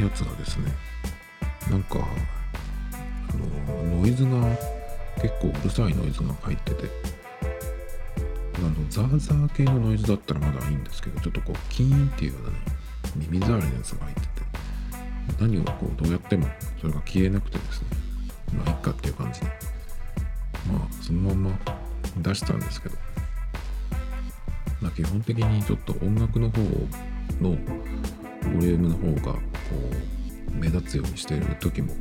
やつがですね、なんか、あの、ノイズが、結構うるさいノイズが入ってて、あの、ザーザー系のノイズだったらまだいいんですけど、ちょっとこう、キーンっていうようなね、耳障りのやつが入ってて、何をこう、どうやってもそれが消えなくてですね、まあ、いっかっていう感じで、まあ、そのまま出したんですけど、まあ、基本的にちょっと音楽の方をのボリュームの方がこう目立つようにしている時も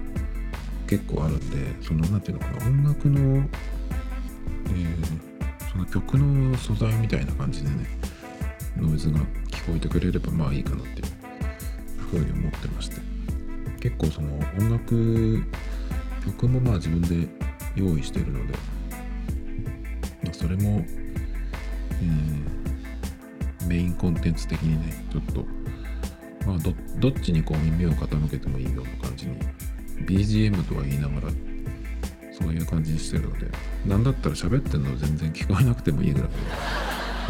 結構あるんでそのなんていうのかな音楽の、えーその曲の素材みたいな感じでねノイズが聞こえてくれればまあいいかなっていうふうに思ってまして。結構その音楽曲もまあ自分で用意してるので、まあ、それも、えーメインコンテンツ的にねちょっとまあどどっちにこう耳を傾けてもいいような感じに BGM とは言いながらそういう感じにしてるのでなんだったら喋ってるの全然聞こえなくてもいいぐらい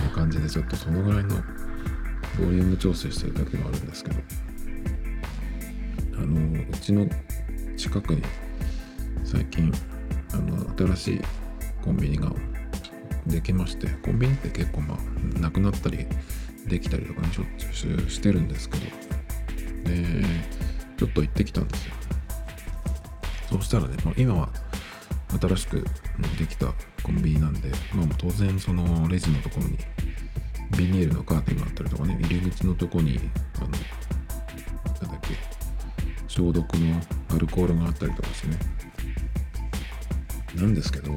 の感じでちょっとそのぐらいのボリューム調整してる時もあるんですけどあのうちの近くに最近あの新しいコンビニができましてコンビニって結構まあなくなったりできたりとかねしょっちゅうしてるんですけど。でちょっと行ってきたんですよ。そしたらね、まあ、今は新しくできたコンビニなんで、まあ、当然そのレジのところにビニールのカーテンがあったりとかね入り口のとこにあのなんだっけ消毒のアルコールがあったりとかしてね。なんですけど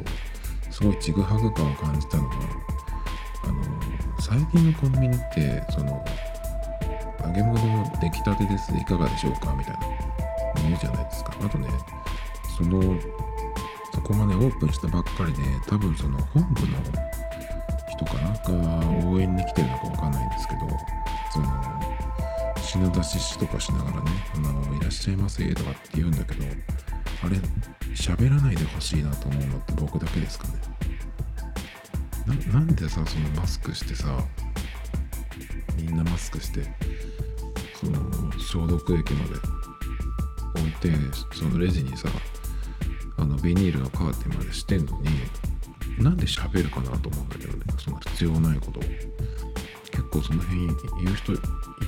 すごいちぐはぐ感を感じたのがあの最近のコンビニってその揚げ物の出来たてです。いかがでしょうか？みたいな。の言うじゃないですか。あとねそのそこがねオープンしたばっかりで多分その本部の人かな？んか応援に来てるのかわかんないんですけどその品出しとかしながらね「あのいらっしゃいませ」とかって言うんだけどあれ喋らないでほしいなと思うのって僕だけですかね？なんでさそのマスクしてさみんなマスクしてその消毒液まで置いてそのレジにさあのビニールのカーテンまでしてんのになんで喋るかなと思うんだけどね。その必要ないことを。結構その辺言う人い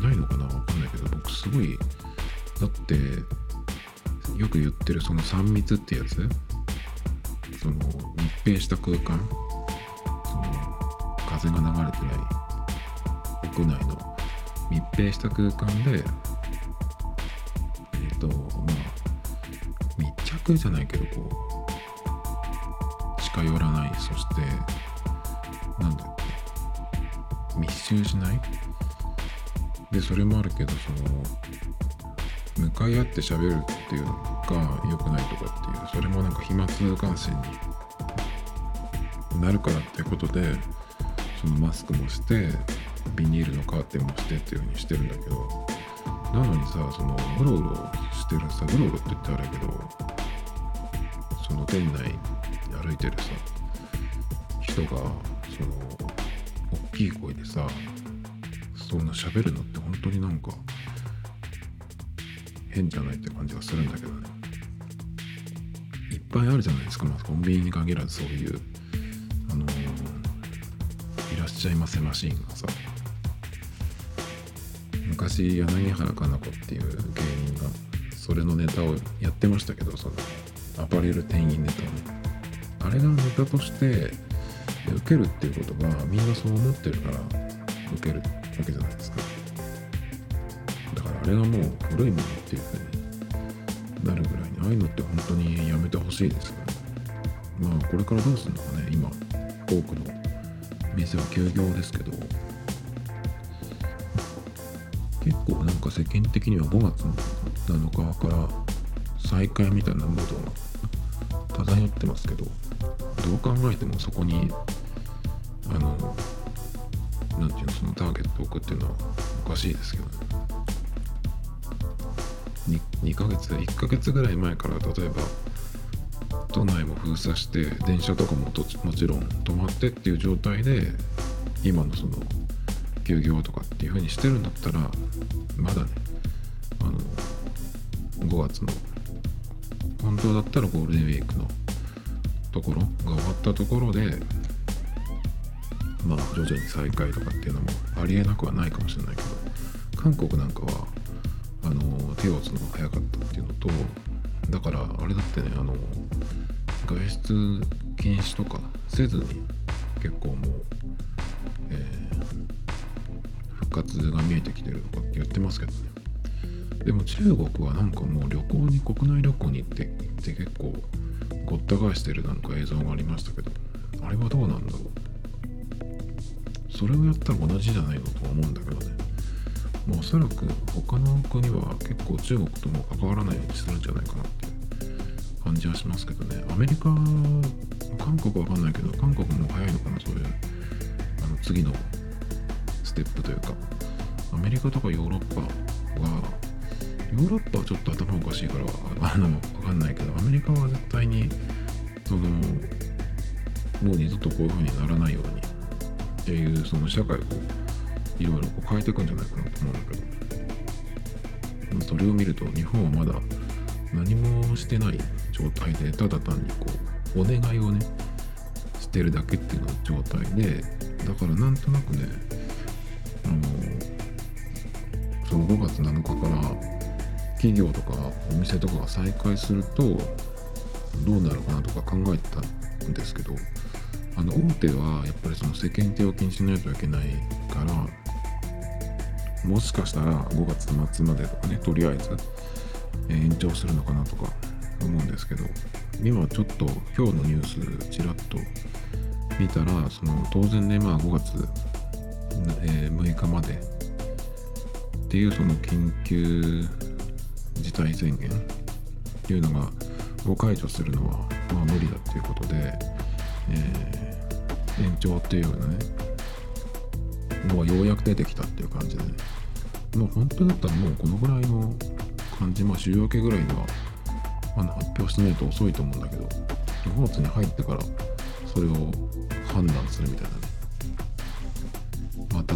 ないのかな？わかんないけど僕すごいだってよく言ってるその3密ってやつ？その密閉した空間？その風が流れてない屋内の密閉した空間でえっ、とまあ密着じゃないけどこう近寄らない。そしてなんだっけ？密集しない？でそれもあるけどその向かい合って喋るっていうのが良くないとかっていうそれもなんか飛沫感染になるからっていうことでそのマスクもしてビニールのカーテンもしてっていう風にしてるんだけどなのにさそのうろうろしてるさうろうろって言ってあれやけどその店内歩いてるさ人がその大きい声でさそんな喋るのって本当になんか変じゃないって感じがするんだけどね。いっぱいあるじゃないですか、まあ、コンビニに限らずそういうあのーいらっしゃいませマシーンがさ。昔柳原加奈子っていう芸人がそれのネタをやってましたけどそのアパレル店員ネタをあれがネタとして受けるっていうことがみんなそう思ってるから受けるわけじゃないですか。あれがもう古いものっていうふうになるぐらいにああいうのって本当にやめてほしいですよねまあこれからどうするのかね今多くの店は休業ですけど結構なんか世間的には5月の7日から再開みたいなムードが漂ってますけどどう考えてもそこにあのなんていうのそのターゲットを置くっていうのはおかしいですけどね 2, 2ヶ月1ヶ月ぐらい前から例えば都内も封鎖して電車とかもともちろん止まってっていう状態で今のその休業とかっていう風にしてるんだったらまだねあの5月の本当だったらゴールデンウィークのところが終わったところでまあ徐々に再開とかっていうのもありえなくはないかもしれないけど韓国なんかは手を打つのが早かったっていうのとだからあれだってねあの外出禁止とかせずに結構もう、えー、復活が見えてきてるとかって言ってますけどね。でも中国はなんかもう旅行に国内旅行に行って行って結構ごった返してるなんか映像がありましたけどあれはどうなんだろう。それをやったら同じじゃないのとは思うんだけどね。まあ、おそらく他の国は結構中国とも関わらないようにするんじゃないかなっていう感じはしますけどね。アメリカ韓国わかんないけど韓国も早いのかなそういうあの次のステップというか。アメリカとかヨーロッパはヨーロッパはちょっと頭おかしいからあのわかんないけどアメリカは絶対にそのもう二度とこういう風にならないようにっていうその社会をいろいろ変えていくんじゃないかなと思うんだけどそれを見ると日本はまだ何もしてない状態でただ単にこうお願いをねしてるだけっていうの状態でだからなんとなくねあのその5月7日から企業とかお店とかが再開するとどうなるかなとか考えてたんですけどあの大手はやっぱりその世間体を気にしないといけないからもしかしたら5月末までとかねとりあえず延長するのかなとか思うんですけど今ちょっと今日のニュースちらっと見たらその当然ねまあ5月、えー、6日までっていうその緊急事態宣言っていうのがを解除するのはまあ無理だっていうことで、えー、延長っていうようなねのがようやく出てきたっていう感じでねもう本当だったらもうこのぐらいの感じ、まあ週明けぐらいにはまだ発表してないと遅いと思うんだけど、5月に入ってからそれを判断するみたいなね、また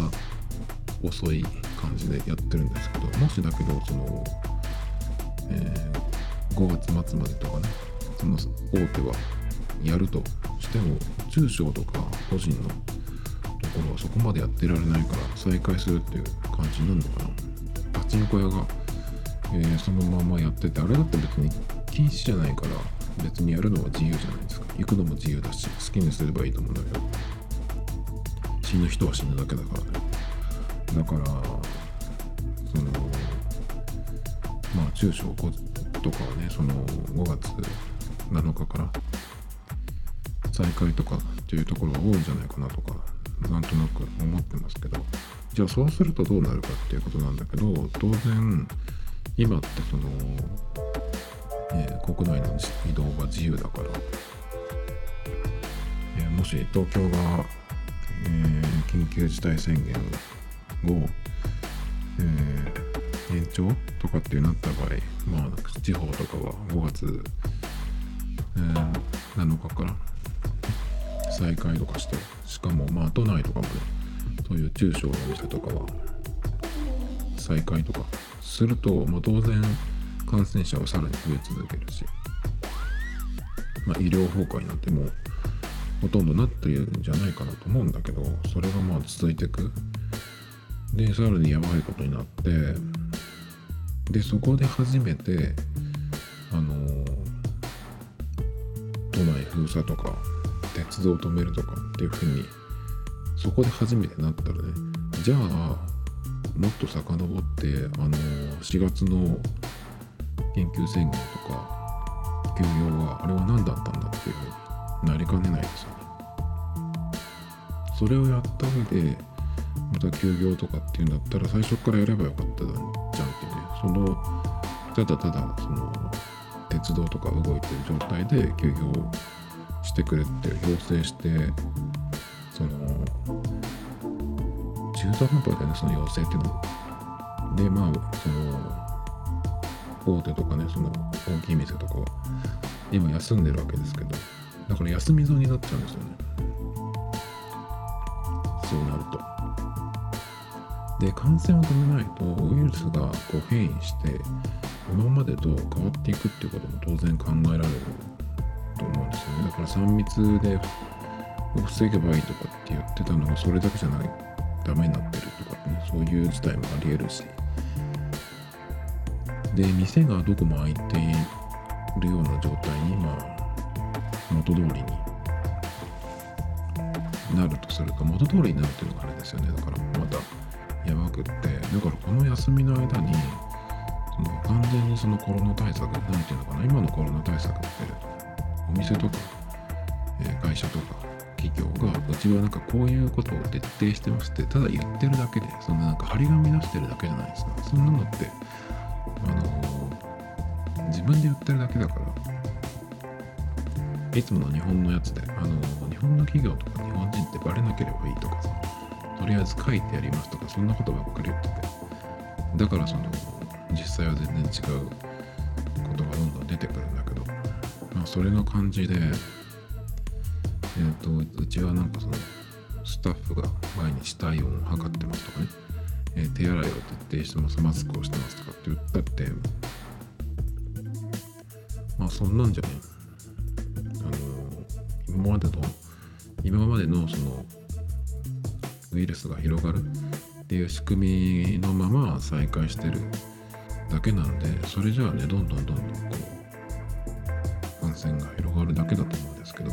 遅い感じでやってるんですけど、もしだけど、その、えー、5月末までとかね、その大手はやるとしても、中小とか個人のところはそこまでやってられないから再開するっていう感じになるのかな。パチンコ屋が、えー、そのままやっててあれだって別に禁止じゃないから別にやるのは自由じゃないですか。行くのも自由だし好きにすればいいと思うんだけど。死ぬ人は死ぬだけだからね。だからそのまあ中小とかはねその5月7日から再開とかっていうところが多いんじゃないかなとかなんとなく思ってますけどじゃあそうするとどうなるかっていうことなんだけど当然今ってその、えー、国内の移動が自由だから、えー、もし東京が、えー、緊急事態宣言を、え延長とかっていうなった場合まあ地方とかは5月、え7日から再開とかしてしかもまあ都内とかもそういう中小のお店とかは再開とかすると、まあ、当然感染者はさらに増え続けるし、まあ、医療崩壊なんてもうほとんどなっているんじゃないかなと思うんだけどそれがまあ続いていく。でさらにやばいことになってでそこで初めてあの都内封鎖とか鉄道を止めるとかっていうふうにそこで初めてなったらねじゃあもっと遡ってあの4月の緊急宣言とか休業はあれは何だったんだっていうふうになりかねないですよね。それをやった上でまた休業とかっていうんだったら最初からやればよかったじゃんってねそのただただその鉄道とか動いてる状態で休業してくれって要請してその中途半端だよねその要請っていうの。でまあその大手とかねその大きい店とかは。今休んでるわけですけどだから休み損になっちゃうんですよね。そうなると。で感染を止めないとウイルスがこう変異して今までと変わっていくっていうことも当然考えられる。んですよね。だから3密で防げばいいとかって言ってたのがそれだけじゃないダメになってるとかね。そういう事態もありえるし。で店がどこも開いているような状態にまあ元通りになるとすると元通りになるっていうのがあれですよね。だからまたやばくって。だからこの休みの間にその完全にそのコロナ対策なんていうのかな今のコロナ対策ってお店とか、えー、会社とか企業がうちはなんかこういうことを徹底してますってただ言ってるだけでそのなんか張り紙出してるだけじゃないですか。そんなのってあのー、自分で言ってるだけだからいつもの日本のやつであのー、日本の企業とか日本人ってバレなければいいとかさとりあえず書いてやりますとかそんなことばっかり言ってて。だからその実際は全然違うことがどんどん出てくるんだけそれの感じでえーと、うちはなんかそのスタッフが毎日体温を測ってますとかね、えー、手洗いを徹底してますマスクをしてますとかって言ったってまあそんなんじゃねあの、今までの今までのそのウイルスが広がるっていう仕組みのまま再開してるだけなんでそれじゃあねどんどんどんどんこう感染が広がるだけだと思うんですけど。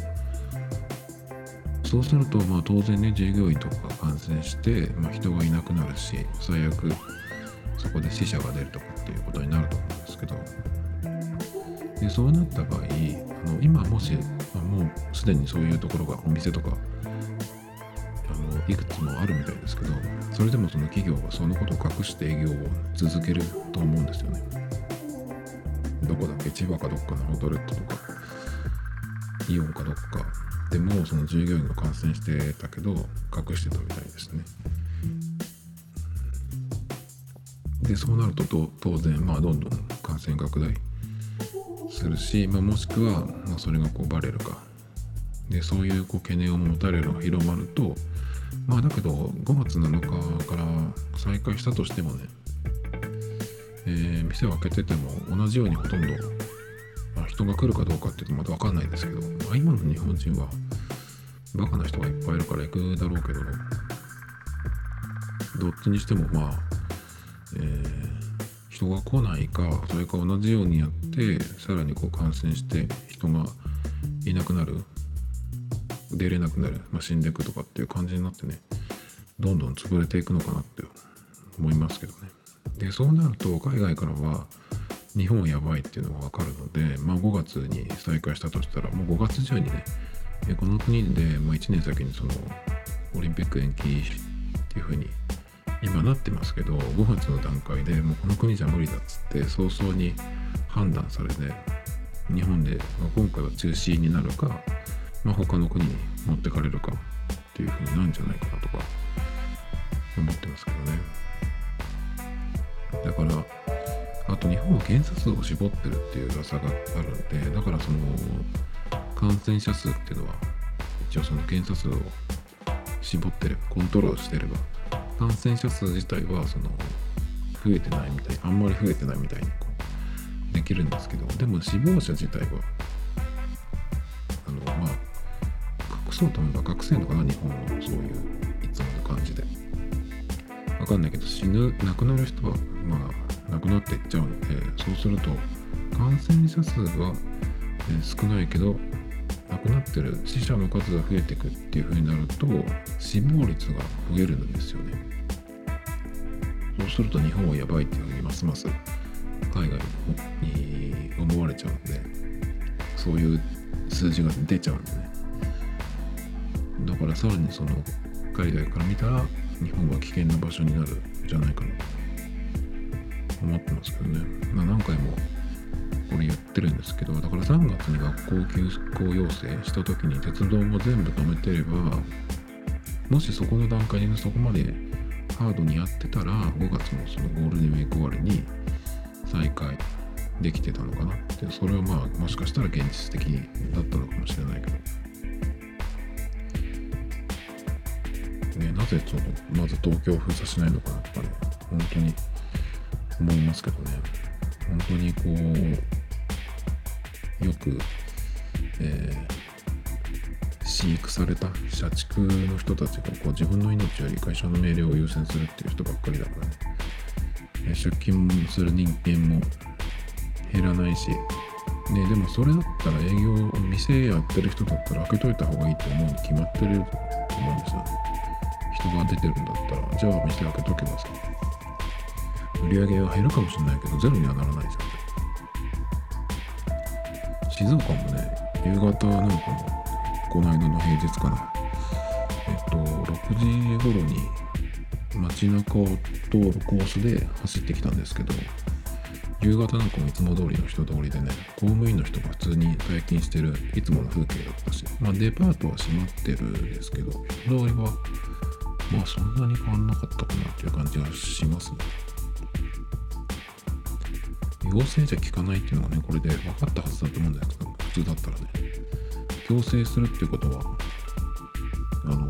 そうすると、まあ、当然ね従業員とかが感染して、まあ、人がいなくなるし最悪そこで死者が出るとかっていうことになると思うんですけど。でそうなった場合あの今もし、まあ、もうすでにそういうところがお店とかあのいくつもあるみたいですけどそれでもその企業はそのことを隠して営業を続けると思うんですよね。どこだっけ？千葉かどっかのホトレットとか。イオンかどっか。でもその従業員が感染してたけど隠してたみたいですね。でそうなると当然まあどんどん感染拡大するし、まあ、もしくは、まあ、それがこうバレるか。でそういうこう懸念を持たれるのが広まるとまあだけど5月7日から再開したとしてもね、えー、店を開けてても同じようにほとんどま人が来るかどうかっていうとまだ分かんないんですけど、まあ、今の日本人はバカな人がいっぱいいるから行くだろうけどどっちにしてもまあ、えー、人が来ないかそれか同じようにやってさらにこう感染して人がいなくなる出れなくなる、まあ、死んでいくとかっていう感じになってねどんどん潰れていくのかなって思いますけどね。でそうなると海外からは日本やばいっていうのが分かるので、まあ、5月に再開したとしたらもう5月中にねこの国でもう1年先にそのオリンピック延期っていうふうに今なってますけど5月の段階でもうこの国じゃ無理だっつって早々に判断されて日本で、ま、今回は中止になるか、まあ、他の国に持ってかれるかっていうふうになるんじゃないかなとか思ってますけどね。だからあと日本は検査数を絞ってるっていう噂があるんでだからその感染者数っていうのは一応その検査数を絞ってればコントロールしてれば感染者数自体はその増えてないみたいあんまり増えてないみたいにこうできるんですけどでも死亡者自体はあのまあ隠そうと思えば隠せるのかな日本のそういういつもの感じわかんないけど死ぬ亡くなる人はまあなくなっていっちゃうの。でそうすると感染者数は、え少ないけど亡くなってる死者の数が増えていくっていう風になると死亡率が増えるんですよね。そうすると日本はやばいっていう風にますます海外に思われちゃうんでそういう数字が出ちゃうんでね。だからさらにその海外から見たら日本は危険な場所になるじゃないかなと思ってますけどね、まあ、何回もこれ言ってるんですけどだから3月に学校休校要請した時に鉄道も全部止めてればもしそこの段階でそこまでハードにやってたら5月のそのゴールデンウィーク終わりに再開できてたのかなってそれはまあもしかしたら現実的だったのかもしれないけど。ね、なぜそのまず東京を封鎖しないのかなとかね、本当に思いますけどね、本当にこう、よく、えー、飼育された社畜の人たちがこう自分の命より会社の命令を優先するっていう人ばっかりだからね、出勤する人間も減らないし、ね、でもそれだったら営業、店やってる人だったら開けといた方がいいと思うに決まってると思うんですよ。人が出てるんだったら、じゃあ店開けとけばさ、売り上げは減るかもしれないけど、ゼロにはならないじゃん。静岡もね、夕方なんかも、この間の平日かな。えっと、6時頃に街中を通るコースで走ってきたんですけど、夕方なんかもいつも通りの人通りでね、公務員の人が普通に退勤してるいつもの風景だったし、まあデパートは閉まってるんですけど、人通りはまあそんなに変わんなかったかなっていう感じがしますね。要請じゃ効かないっていうのはね、これで分かったはずだと思うんですけど、普通だったらね、強制するっていうことは、あの、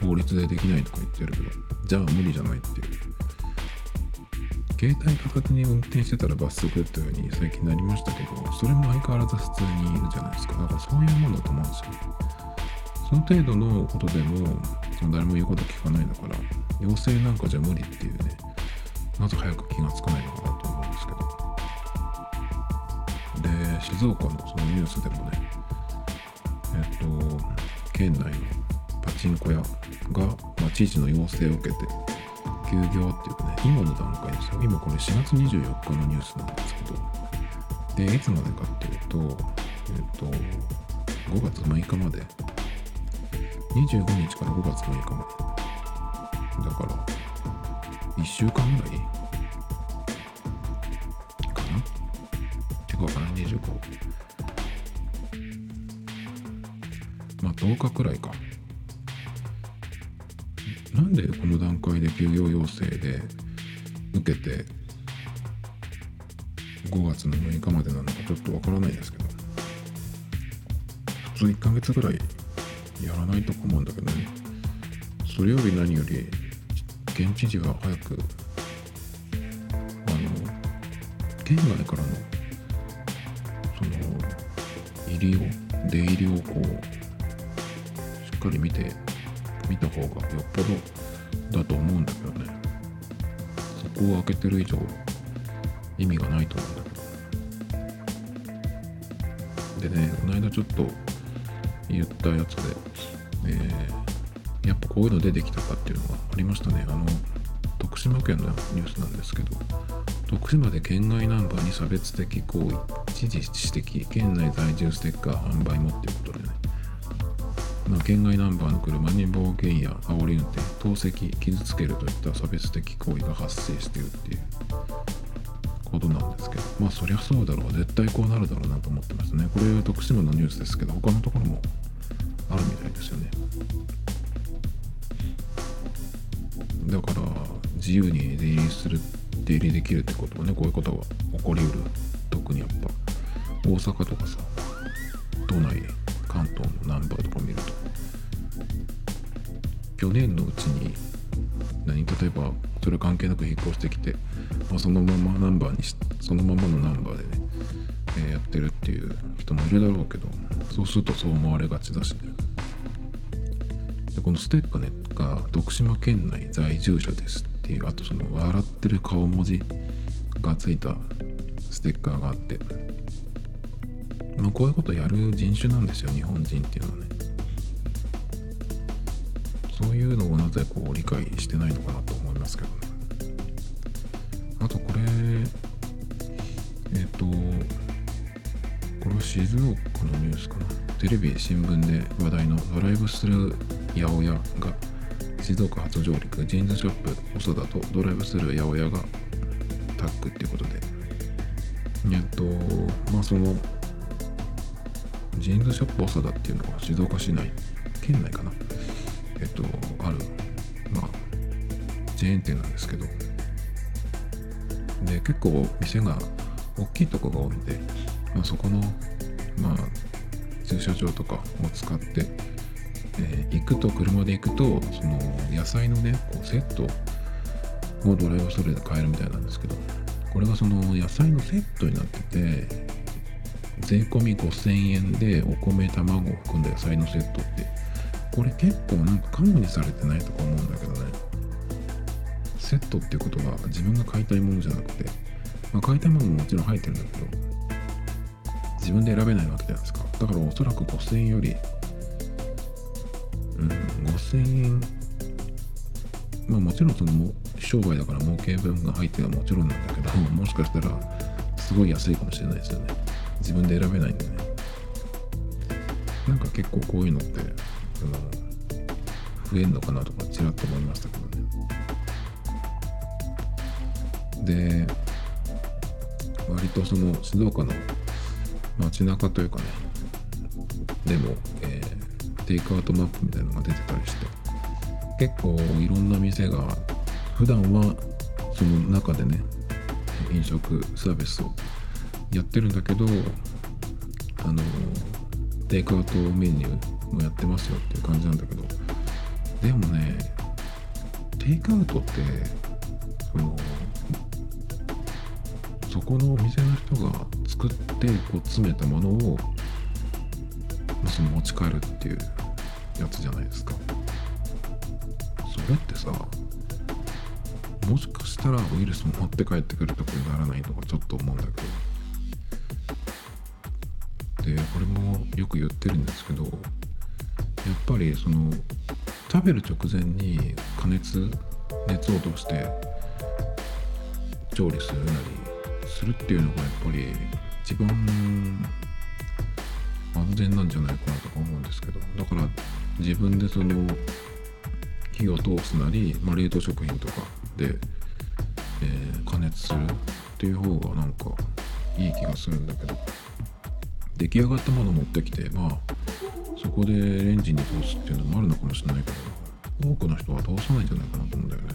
法律でできないとか言ってるけど、じゃあ無理じゃないっていう。携帯片手に運転してたら罰則っていうふうに最近なりましたけど、それも相変わらず普通にいるじゃないですか。だからそういうものだと思うんですよ。その程度のことでも、その誰も言うこと聞かないんだから、要請なんかじゃ無理っていうね、なぜ早く気がつかないのかなと思うんですけど。で、静岡のそのニュースでもね、えっと、県内のパチンコ屋が、まあ、知事の要請を受けて、休業っていうかね、今の段階ですよ。今これ4月24日のニュースなんですけど、で、いつまでかっていうと、えっと、5月6日まで、25日から5月6日まで。だから、1週間ぐらい？かな？てかわからん、25。まあ10日くらいか。なんでこの段階で休業要請で受けて5月の6日までなのかちょっとわからないですけど普通1ヶ月ぐらいやらないと思うんだけどねそれより何より現知事は早くあの県外からのその入りを出入りをこうしっかり見て見た方がよっぽどだと思うんだけどね。そこを開けてる以上意味がないと思うんだけどでねこの間ちょっと言ったやつで、えー、やっぱこういうの出てきたかっていうのがありましたね。あの徳島県のニュースなんですけど徳島で県外ナンバーに差別的行為知事指摘県内在住ステッカー販売もっていうことでね。まあ、県外ナンバーの車に暴言や煽り運転、投石、傷つけるといった差別的行為が発生しているっていう。ことなんですけど、まあそりゃそうだろう、絶対こうなるだろうなと思ってますね。これ徳島のニュースですけど、他のところもあるみたいですよね。だから自由に出入りする、出入りできるってことはね、こういうことが起こりうる。特にやっぱ大阪とかさ、都内関東のナンバーとか見ると去年のうちに何例えばそれ関係なく引っ越してきて、まあ、そのままナンバーにしそのままのナンバーでね、えー、やってるっていう人もいるだろうけどそうするとそう思われがちだしね。でこのステッカーねが徳島県内在住者ですっていうあとその笑ってる顔文字がついたステッカーがあってまあ、こういうことやる人種なんですよ日本人っていうのはね。いうのをなぜこう理解してないのかなと思いますけどね。あとこれえっ、ー、とこれは静岡のニュースかな。テレビ新聞で話題のドライブスルー八百屋が静岡初上陸ジーンズショップ細田とドライブスルー八百屋がタッグっていうことで。えっとまあそのジーンズショップ長田っていうのは静岡市内県内かな。えっとあるまあチェーン店なんですけど。で結構店が大きいとこが多いんで、まあ、そこのまあ駐車場とかを使ってえー行くと車で行くとその野菜のねこうセットをドライブストアで買えるみたいなんですけどこれがその野菜のセットになってて税込み5000円でお米卵を含んだ野菜のセットってこれ結構なんかカモにされてないとか思うんだけどね。セットっていうことは自分が買いたいものじゃなくて、まあ、買いたいものももちろん入ってるんだけど自分で選べないわけじゃないですか。だからおそらく5000円よりうん5000円まあもちろんそのも商売だから儲け分が入ってはもちろんなんだけど もしかしたらすごい安いかもしれないですよね。自分で選べないんでね。なんか結構こういうのってその増えんのかなとかちらっと思いましたけどね。で割とその静岡の街中というかねでも、えーテイクアウトマップみたいなのが出てたりして結構いろんな店が普段はその中でね飲食サービスをやってるんだけどあのテイクアウトメニューもやってますよっていう感じなんだけど。でもねテイクアウトってそのそこのお店の人が作ってこう詰めたものをその持ち帰るっていうやつじゃないですか。それってさもしかしたらウイルスも持って帰ってくるとこにならないとかちょっと思うんだけど。よく言ってるんですけどやっぱりその食べる直前に加熱熱を通して調理するなりするっていうのがやっぱり一番安全なんじゃないかなとか思うんですけどだから自分でその火を通すなり、まあ、冷凍食品とかで、えー加熱するっていう方がなんかいい気がするんだけど。出来上がったものを持ってきてまあそこでレンジに通すっていうのもあるのかもしれないけど多くの人は通さないんじゃないかなと思うんだよね。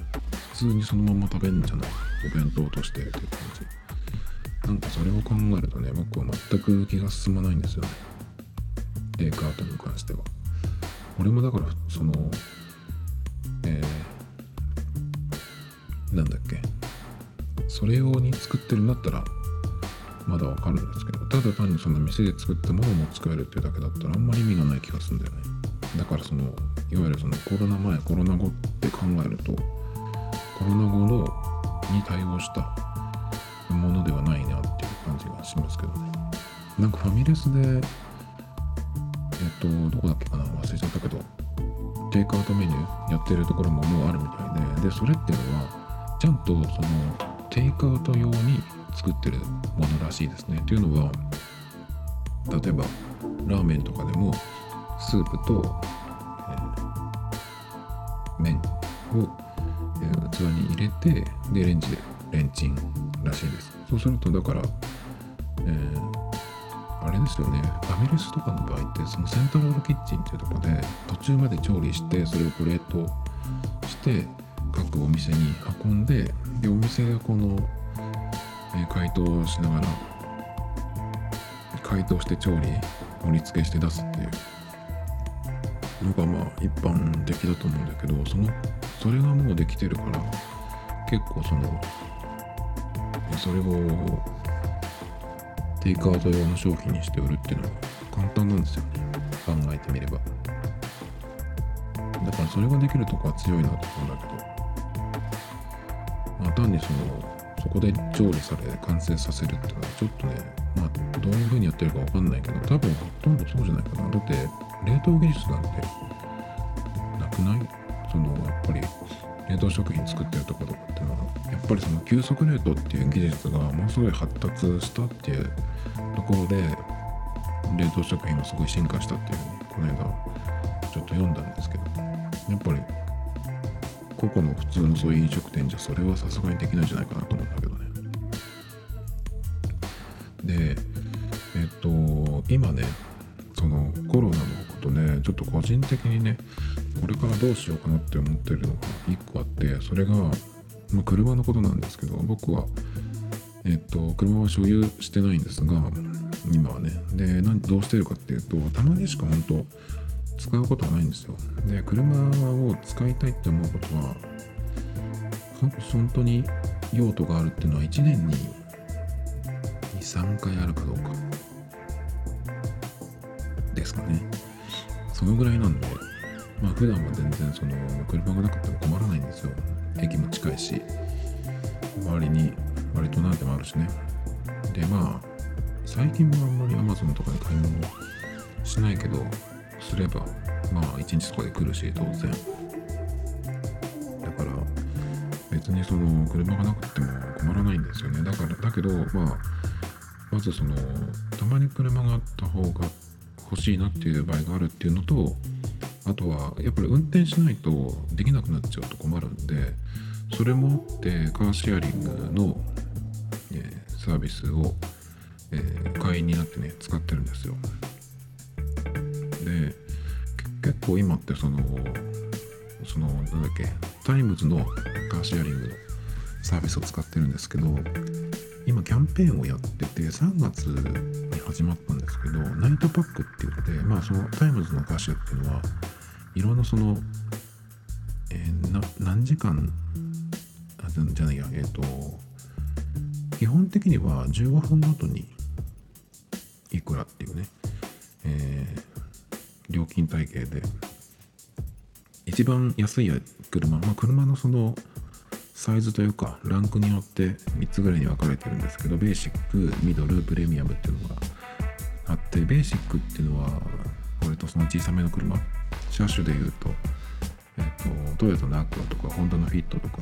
普通にそのまま食べるんじゃない。お弁当としてっていう感じ。なんかそれを考えるとね僕は全く気が進まないんですよね。テイクアウトに関しては。俺もだからそのえー、なんだっけ。それ用に作ってるんだったらまだわかるんですけどただ単にその店で作ったものも使えるっていうだけだったらあんまり意味がない気がするんだよね。だからそのいわゆるそのコロナ前コロナ後って考えるとコロナ後のに対応したものではないなっていう感じがしますけどね。なんかファミレスでえっとどこだっけかな忘れちゃったけどテイクアウトメニューやってるところももうあるみたいででそれっていうのはちゃんとそのテイクアウト用に作ってるものらしいですね。っていうのは例えばラーメンとかでもスープと、えー麺を、えー器に入れてでレンジでレンチンらしいです。そうするとだから、えーあれですよね。ファミレスとかの場合ってそのセントラルキッチンっていうとこで途中まで調理してそれをプレートして各お店に運んででお店がこの、え解凍しながら解凍して調理盛り付けして出すっていう。のがまあ一般的だと思うんだけどそのそれがもうできてるから結構そのそれをテイクアウト用の商品にして売るっていうのは簡単なんですよ。ね考えてみれば。だからそれができるとこは強いなと思うんだけど。まあ単にそのそこで調理され完成させるっていうのはちょっとねまあどういう風にやってるかわかんないけど多分ほとんどそうじゃないかな。だって冷凍技術なんてなくない？そのやっぱり冷凍食品作ってるところとかっていうのは。やっぱりその急速冷凍っていう技術がものすごい発達したっていうところで冷凍食品がすごい進化したっていうふうにこの間ちょっと読んだんですけど。やっぱり個々の普通のそういう飲食店じゃそれはさすがにできないんじゃないかなとどうしようかなって思ってるのが一個あってそれが、まあ、車のことなんですけど僕はえっと車は所有してないんですが今はね。でどうしてるかっていうとたまにしか本当使うことはないんですよ。で車を使いたいって思うことは本当に用途があるっていうのは1年に23回あるかどうかですかね。そのぐらいなんでまあ普段は全然その車がなくても困らないんですよ。駅も近いし。周りに割と何でもあるしね。でまあ最近はあんまり Amazon とかで買い物しないけどすればまあ1日とかで来るし当然。だから別にその車がなくても困らないんですよね。だからだけどまあまずそのたまに車があった方が欲しいなっていう場合があるっていうのとあとはやっぱり運転しないとできなくなっちゃうと困るんでそれもってカーシェアリングの、え、サービスを、えー、会員になってね使ってるんですよ。で結構今ってそのそのなんだっけタイムズのカーシェアリングのサービスを使ってるんですけど今キャンペーンをやってて3月に始まったんですけどナイトパックって言ってまあそのタイムズのカーシェっていうのはいろんなその、えー、な何時間あじゃないやえっ、ー、と基本的には15分ごとにいくらっていうね、えー、料金体系で一番安い車、まあ、車のそのサイズというかランクによって3つぐらいに分かれてるんですけどベーシックミドルプレミアムっていうのがあってベーシックっていうのはこれとその小さめの車車種でいうと,、えーと、トヨタのアクアとかホンダのフィットとか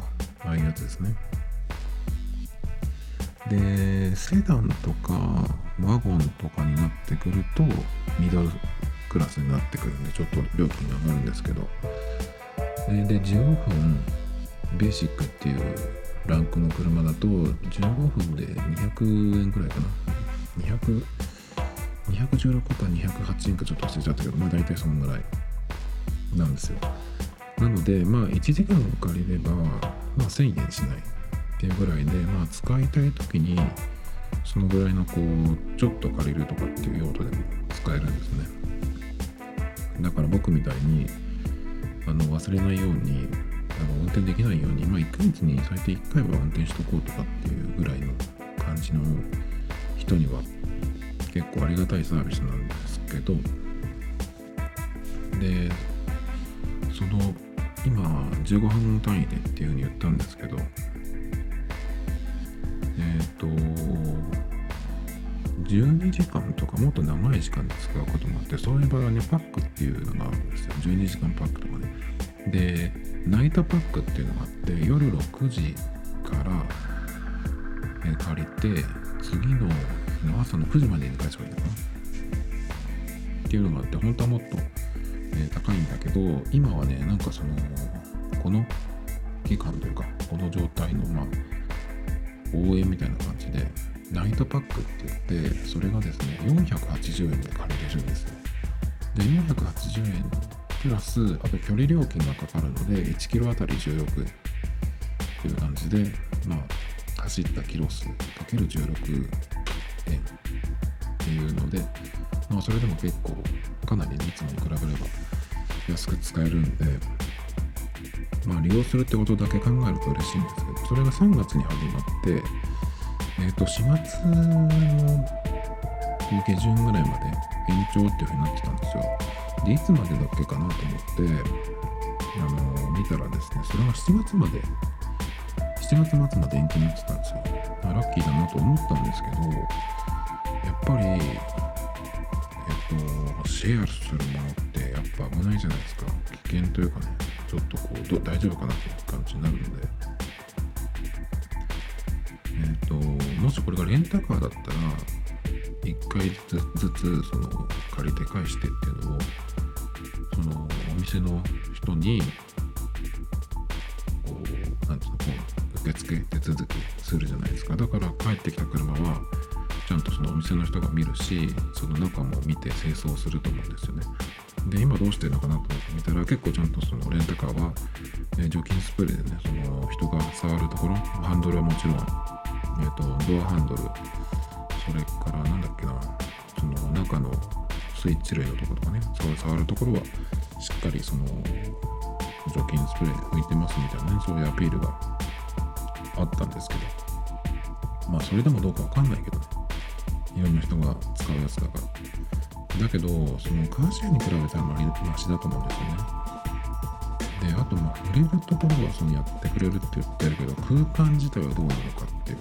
ああいうやつですね。でセダンとかワゴンとかになってくるとミドルクラスになってくるんでちょっと料金が上がるんですけど。で15分ベーシックっていうランクの車だと15分で200円くらいかな。200 216か208円かちょっと忘れちゃったけどまあ大体そのぐらい。なんですよ。なのでまあ1時間借りれば、まあ、1000円しないっていうぐらいでまあ使いたい時にそのぐらいのこうちょっと借りるとかっていう用途でも使えるんですね。だから僕みたいにあの忘れないようにあの運転できないように、まあ、1ヶ月に最低1回は運転しとこうとかっていうぐらいの感じの人には結構ありがたいサービスなんですけど。でその今15分単位でっていうふうに言ったんですけどえっ、ー、と12時間とかもっと長い時間で使うこともあってそういう場合はねパックっていうのがあるんですよ。12時間パックとかね。でナイトパックっていうのがあって夜6時から借りて次の朝の9時までに返せばいいのかな。っていうのがあって本当はもっと、え高いんだけど今はねなんかそのこの期間というかこの状態のまあ応援みたいな感じでナイトパックって言ってそれがですね480円で借りれるんですよ。で480円プラスあと距離料金がかかるので1キロあたり16円という感じでまあ走ったキロ数かける16円っていうのでまあそれでも結構かなりいつもに比べれば安く使えるんでまあ利用するってことだけ考えると嬉しいんですけどそれが3月に始まってえっ、ー、と4月の下旬ぐらいまで延長っていうふうになってたんですよ。でいつまでだっけかなと思ってあの見たらですねそれが7月まで7月末まで延期になってたんですよ。ラッキーだなと思ったんですけどやっぱりとシェアするものってやっぱ危ないじゃないですか。危険というかねちょっとこうど大丈夫かなっていう感じになるので。えっともしこれがレンタカーだったら1回ずつその借りて返してっていうのをそのお店の人にこうなんていうのこう受付手続きするじゃないですか。だから帰ってきた車はちゃんとそのお店の人が見るしその中も見て清掃すると思うんですよね。で今どうしてるのかなと思って見たら結構ちゃんとそのレンタカーは、え除菌スプレーでねその人が触るところハンドルはもちろん、えーと、ドアハンドルそれからなんだっけなその中のスイッチ類のところとかね触るところはしっかりその除菌スプレー浮いてますみたいなねそういうアピールがあったんですけどまあそれでもどうかわかんないけどね。いろんな人が使うやつだから。だけどそのカーシェアに比べたらマシだと思うんですよね。であとまあ触れるところはそのやってくれるって言ってるけど空間自体はどうなのかっていう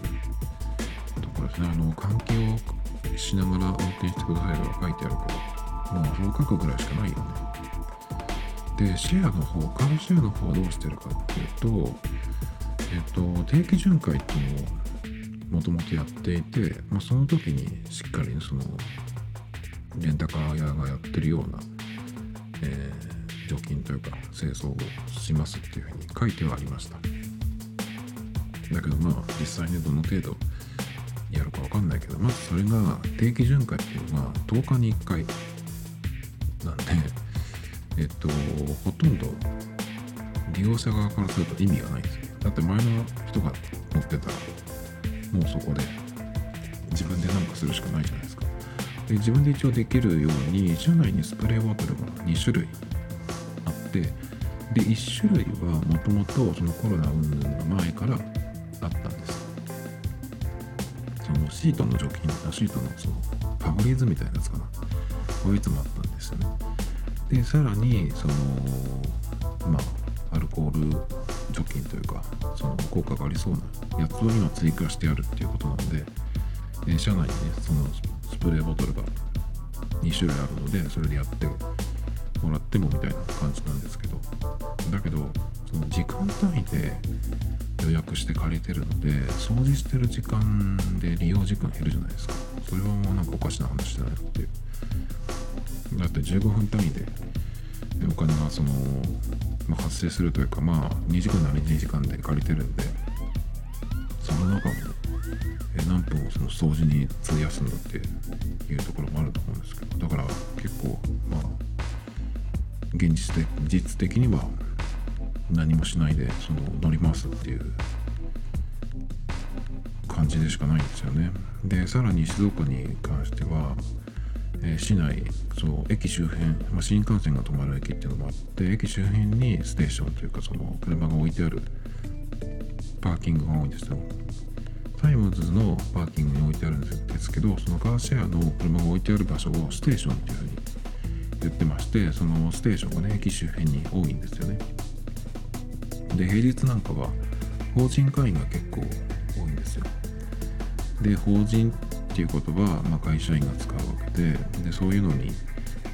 ところですね。あの換気をしながら運転してくださいとか書いてあるけどまあそう書くぐらいしかないよね。でシェアの方カーシェアの方はどうしてるかっていうとえっと定期巡回っていうのをもともとやっていて、まあ、その時にしっかりそのレンタカー屋がやってるような、えー、除菌というか清掃をしますっていうふうに書いてはありました。だけどまあ実際にどの程度やるかわかんないけどまずそれが定期巡回っていうのが10日に1回なんでえっとほとんど利用者側からすると意味がないんですよ。だって前の人が乗ってたもうそこで。自分で何かするしかないじゃないですか。で自分で一応できるように車内にスプレーボトルが2種類あってで1種類はもともとそのコロナ云々の前からあったんです。そのシートの除菌シートのそのファブリーズみたいなやつかな。こいつもあったんですよね。でさらにそのまあアルコール除菌というかその効果がありそうなやつを今追加してあるっていうことなので、えー、社内にねそのスプレーボトルが2種類あるのでそれでやってもらってもみたいな感じなんですけどだけどその時間単位で予約して借りてるので掃除してる時間で利用時間減るじゃないですか。それはもうなんかおかしな話だなっていう。だって15分単位でお金がその、まあ、発生するというかまあ2時間なら2時間で借りてるんでその中もえ何分をその掃除に費やすんだっていうところもあると思うんですけどだから結構まあ現実的実的には何もしないでその乗り回すっていう感じでしかないんですよね。でさらに静岡に関してはえー、市内そう駅周辺、まあ、新幹線が止まる駅っていうのもあって駅周辺にステーションというかその車が置いてあるパーキングが多いんですよ。タイムズのパーキングに置いてあるんですけどそのカーシェアの車が置いてある場所をステーションっていうふうに言ってましてそのステーションがね駅周辺に多いんですよね。で平日なんかは法人会員が結構多いんですよ。で法人っていうことは、まあ、会社員が使うわけででそういうのに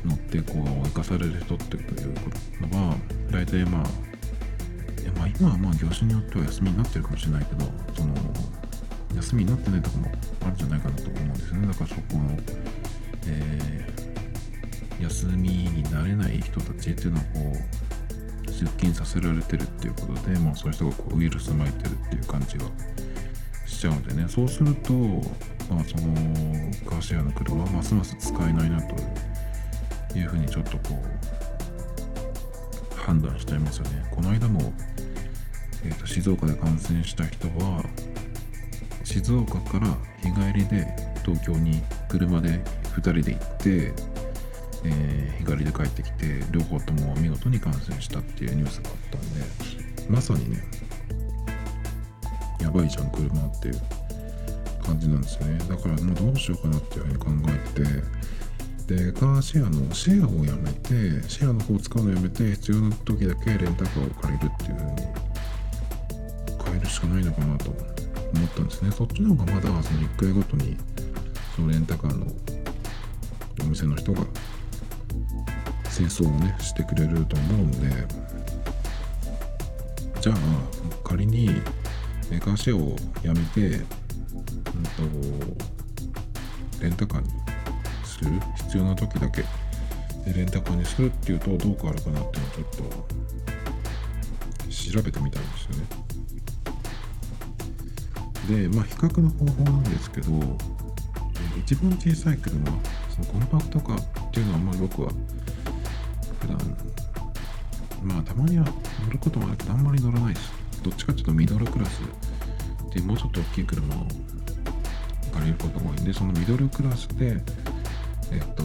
乗ってこう生かされる人っていうのは大体まあまあ、今はまあ業種によっては休みになってるかもしれないけどその休みになってないとこもあるんじゃないかなと思うんですよね。だからそこの、えー、休みになれない人たちっていうのはこう出勤させられてるっていうことで、まあ、そういう人がこうウイルス巻いてるっていう感じがしちゃうんでね。そうするとまあ、そのガーシアの車はますます使えないなというふうにちょっとこう判断しちゃいますよね。この間も、えーと、静岡で感染した人は静岡から日帰りで東京に車で2人で行って、えー、日帰りで帰ってきて両方とも見事に感染したっていうニュースがあったんでまさにねやばいじゃん車っていう感じなんですよね。だからもうどうしようかなっていうふうに考えてでカーシェアのシェアをやめてシェアの方を使うのをやめて必要な時だけレンタカーを借りるっていうふうに変えるしかないのかなと思ったんですね。そっちの方がまだその1回ごとにそのレンタカーのお店の人が清掃をねしてくれると思うんで。じゃあ仮にカーシェアをやめてとレンタカーにする？必要な時だけでレンタカーにするっていうとどう変わるかなっていうのをちょっと調べてみたんですよね。で、まあ比較の方法なんですけど、一番小さい車、そのコンパクトカーっていうのはあんまり僕は普段、まあたまには乗ることもあるけどあんまり乗らないです。どっちかっていうとミドルクラスでもうちょっと大きい車を借りることが多いんでそのミドルクラスでえっと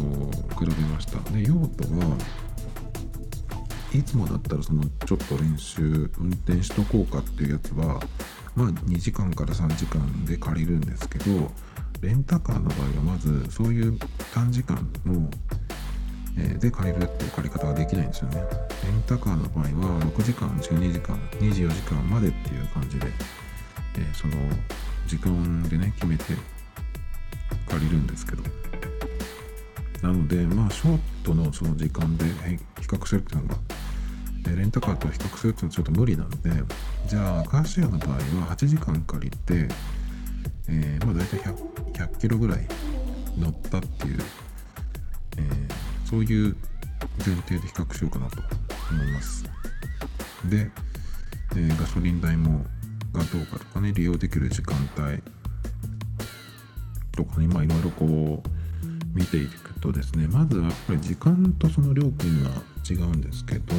比べました。で用途はいつもだったらそのちょっと練習運転しとこうかっていうやつはまあ2時間から3時間で借りるんですけどレンタカーの場合はまずそういう短時間の、えー、で借りるっていう借り方ができないんですよね。レンタカーの場合は6時間12時間24時間までっていう感じで、えー、その時間でね決めて借りるんですけど。なのでまあショートのその時間で比較するっていうのがレンタカーと比較するっていうのはちょっと無理なんでじゃあカーシェアの場合は8時間借りて、えー、まあ大体 100, 100キロぐらい乗ったっていう、えー、そういう前提で比較しようかなと思います。で、えー、ガソリン代もがどうかとかね利用できる時間帯とかねまあいろいろこう見ていくとですねまずはやっぱり時間とその料金が違うんですけど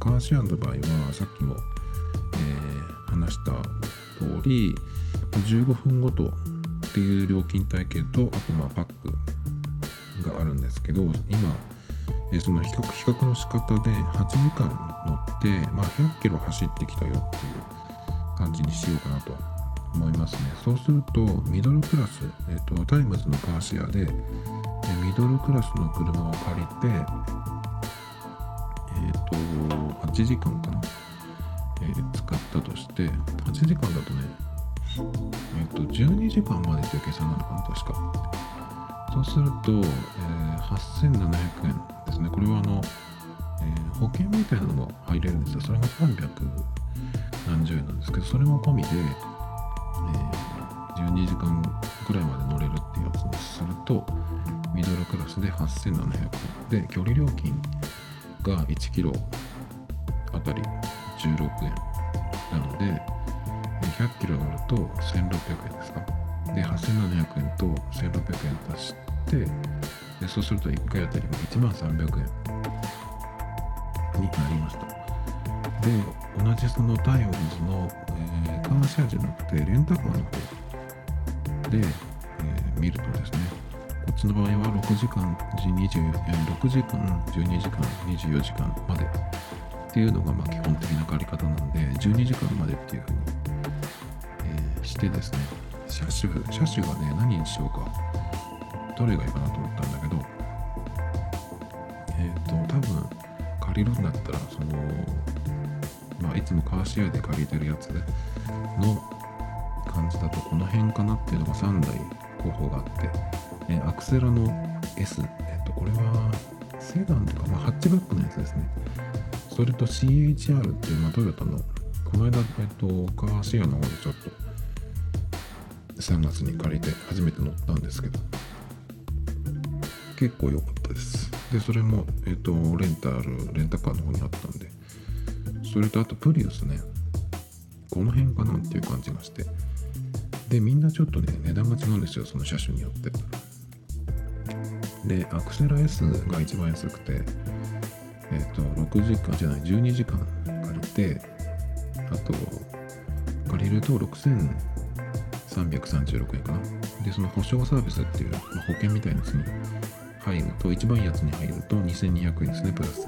カーシェアの場合はさっきも、えー、話した通り15分ごとっていう料金体系とあとまあパックがあるんですけど今、えー、その比較比較の仕方で8時間乗って、まあ、100キロ走ってきたよっていう感じにしようかなと思いますね。そうするとミドルクラス、えーと、タイムズのカーシェアでミドルクラスの車を借りてえっ、と8時間かな、えー、使ったとして8時間だとねえっ、と12時間までという計算なのかな確か。そうすると、えー、8700円ですね。これはあの、え、保険みたいなのも入れるんですよ。それが300何十円なんですけどそれも込みでえ、12時間ぐらいまで乗れるっていうやつにするとミドルクラスで8700円。で距離料金が1キロあたり16円なので100キロ乗ると1600円ですか。で8700円と1600円足してでそうすると1回あたりが1万300円になりましたで同じそのタイオンズの、えー、カーシェアじゃなくてレンタカーの方で、えー、見るとですねこっちの場合は6時間20 6時間12時間24時間までっていうのがま基本的な借り方なんで12時間までっていうふうに、えー、してですね車種車種がね何にしようかどれがいいかなと思ったんだけどえっ、ー、と多分借りるんだったらそのまあ、いつもカーシェアで借りてるやつの感じだとこの辺かなっていうのが3台候補があって、えアクセラの S、えっと、これはセダンとか、まあ、ハッチバックのやつですね。それと CHR っていう、まあ、トヨタの、この間、えっと、カーシェアの方でちょっと3月に借りて初めて乗ったんですけど、結構良かったです。で、それも、えっと、レンタル、レンタカーの方にあったんで、それとあとプリウスね。この辺かなっていう感じがして。でみんなちょっとね値段が違うんですよその車種によって。でアクセラ S が一番安くてえっ、ー、と6時間じゃない12時間借りてあと借りると6336円かな。でその保証サービスっていう、まあ、保険みたいなやつに入ると一番いいやつに入ると2200円ですねプラス。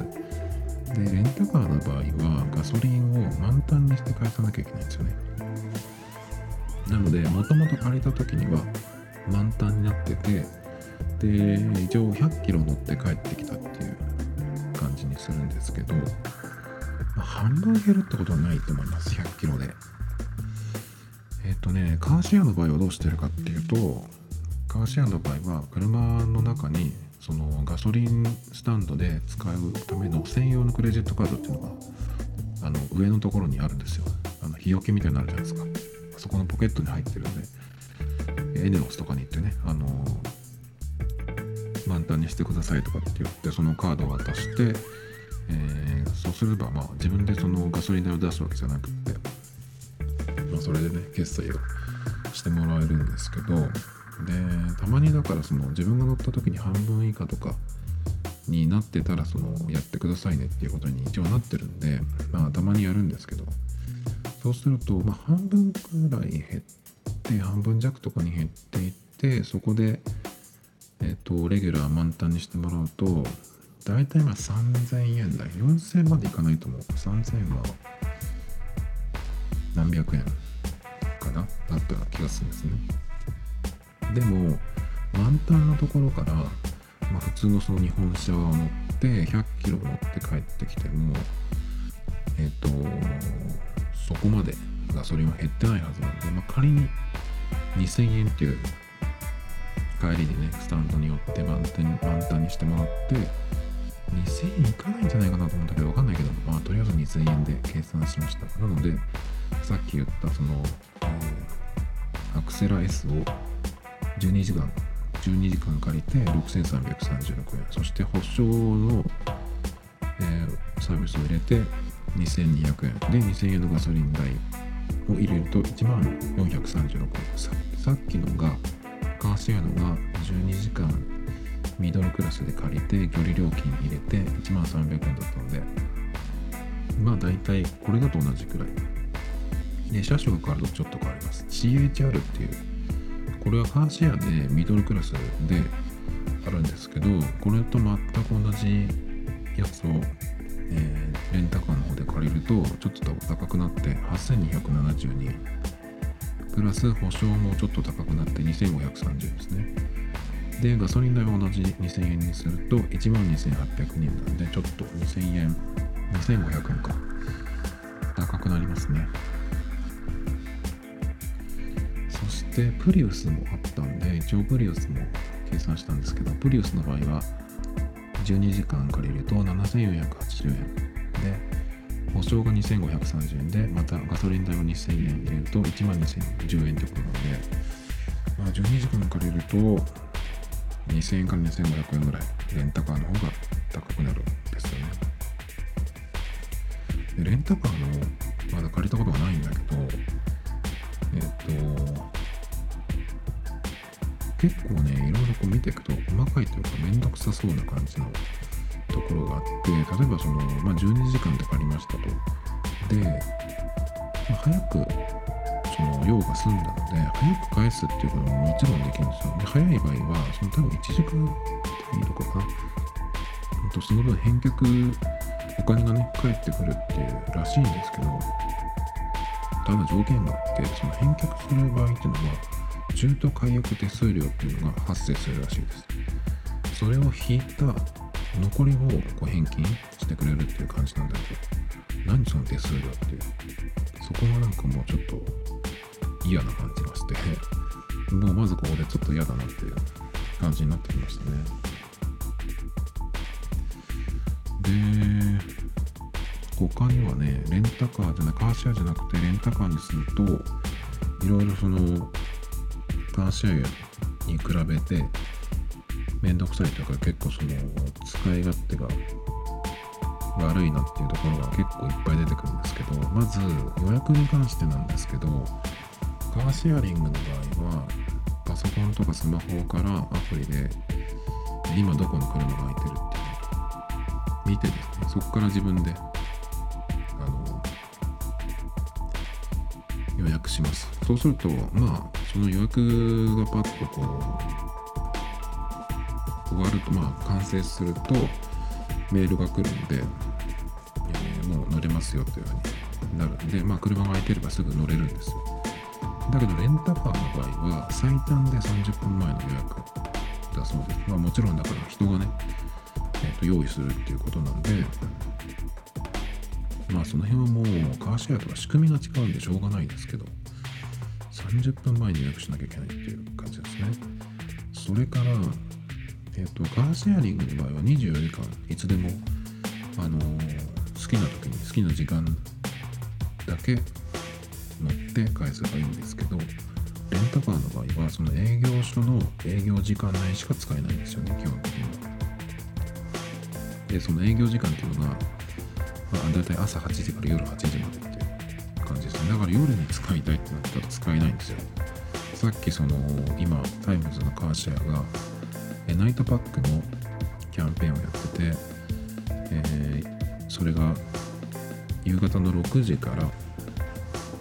でレンタカーの場合はガソリンを満タンにして返さなきゃいけないんですよね。なのでもともと借りた時には満タンになっててで一応100キロ乗って帰ってきたっていう感じにするんですけど、まあ、半分減るってことはないと思います。100キロで。えっ、とねカーシェアの場合はどうしてるかっていうとカーシェアの場合は車の中にそのガソリンスタンドで使うための専用のクレジットカードっていうのがあの上のところにあるんですよ。あの日よけみたいになるじゃないですか。そこのポケットに入ってるんでエネオスとかに行ってねあの満タンにしてくださいとかって言ってそのカードを渡して、えー、そうすればまあ自分でそのガソリン代を出すわけじゃなくって、まあ、それでね決済をしてもらえるんですけどでたまにだからその自分が乗った時に半分以下とかになってたらそのやってくださいねっていうことに一応なってるんでまあたまにやるんですけどそうすると、まあ、半分くらい減って半分弱とかに減っていってそこで、えっ、とレギュラー満タンにしてもらうと大体まあ3000円台4000までいかないと思う。3000円は何百円かな？だった気がするんですね。でも満タンのところから、まあ、普通のその日本車を乗って100キロ乗って帰ってきてもえっ、とそこまでガソリンは減ってないはずなんで、まあ、仮に2000円っていう帰りにねスタンドに寄って満タン満タンにしてもらって2000円いかないんじゃないかなと思ったけどわかんないけどまあとりあえず2000円で計算しました。なのでさっき言ったその、えーアクセラ S を12時間12時間借りて6336円。そして保証の、えーサービスを入れて2200円。で2000円のガソリン代を入れると1万436円。ささっきのがカーシェアのが12時間ミドルクラスで借りて距離料金入れて1万300円だったので。まあ大体これだと同じくらい。で車種が変わるとちょっと変わります。CHR っていうこれはカーシェアでミドルクラスであるんですけどこれと全く同じやつを、えーレンタカーの方で借りるとちょっと高くなって8272円プラス保証もちょっと高くなって2530円ですね。でガソリン代は同じ2000円にすると1万2800円なんでちょっと2000円2500円か。高くなりますね。そしてプリウスもあったんで一応プリウスも計算したんですけどプリウスの場合は12時間借りると7480円。で保証が2530円でまたガソリン代を2000円入れると1万2010円ってことなので、まあ、12時間借りると2000円から2500円ぐらいレンタカーの方が高くなるんですよね。でレンタカーのまだ借りたことがないんだけどえっ、と結構ねいろいろこう見ていくと細かいというかめんどくさそうな感じのところがあって例えばその、まあ、12時間で借りましたと。で、まあ、早くその用が済んだので早く返すっていうことももちろんできるんですよ。で早い場合はその多分1時間単位とかかな。とその分返却お金がね返ってくるっていうらしいんですけどただ条件があってその返却する場合っていうのは中途解約手数料っていうのが発生するらしいです。それを引いた残りをこう返金してくれるっていう感じなんだけど何その手数料っていう。そこがなんかもうちょっと嫌な感じがしてもうまずここでちょっと嫌だなっていう感じになってきましたね。で他にはねレンタカーじゃないカーシェアじゃなくてレンタカーにするといろいろそのカーシェアに比べてめんどくさいというか結構その使い勝手が悪いなっていうところが結構いっぱい出てくるんですけどまず予約に関してなんですけどカーシェアリングの場合はパソコンとかスマホからアプリで今どこの車が空いてるっていうのを見てですねそこから自分であの予約します。そうするとまあその予約がパッとこう終わるとまあ完成するとメールが来るんで、えーもう乗れますよというふうになるんでまあ車が空いてればすぐ乗れるんですよ。だけどレンタカーの場合は最短で30分前の予約だそうですまあもちろんだから人がね、えーと用意するっていうことなんでまあその辺はもうカーシェアとか仕組みが違うんでしょうがないですけど30分前に予約しなきゃいけないっていう感じですね。それからえっ、とカーシェアリングの場合は24時間いつでもあのー好きな時に好きな時間だけ乗って返せばいいんですけどレンタカーの場合はその営業所の営業時間内しか使えないんですよね基本的には。でその営業時間っていうのが、まあ、大体朝8時から夜8時までっていう感じですね。だから夜に使いたいってなったら使えないんですよ。さっきその今タイムズのカーシェアがえナイトパックのキャンペーンをやってて、えーそれが夕方の6時から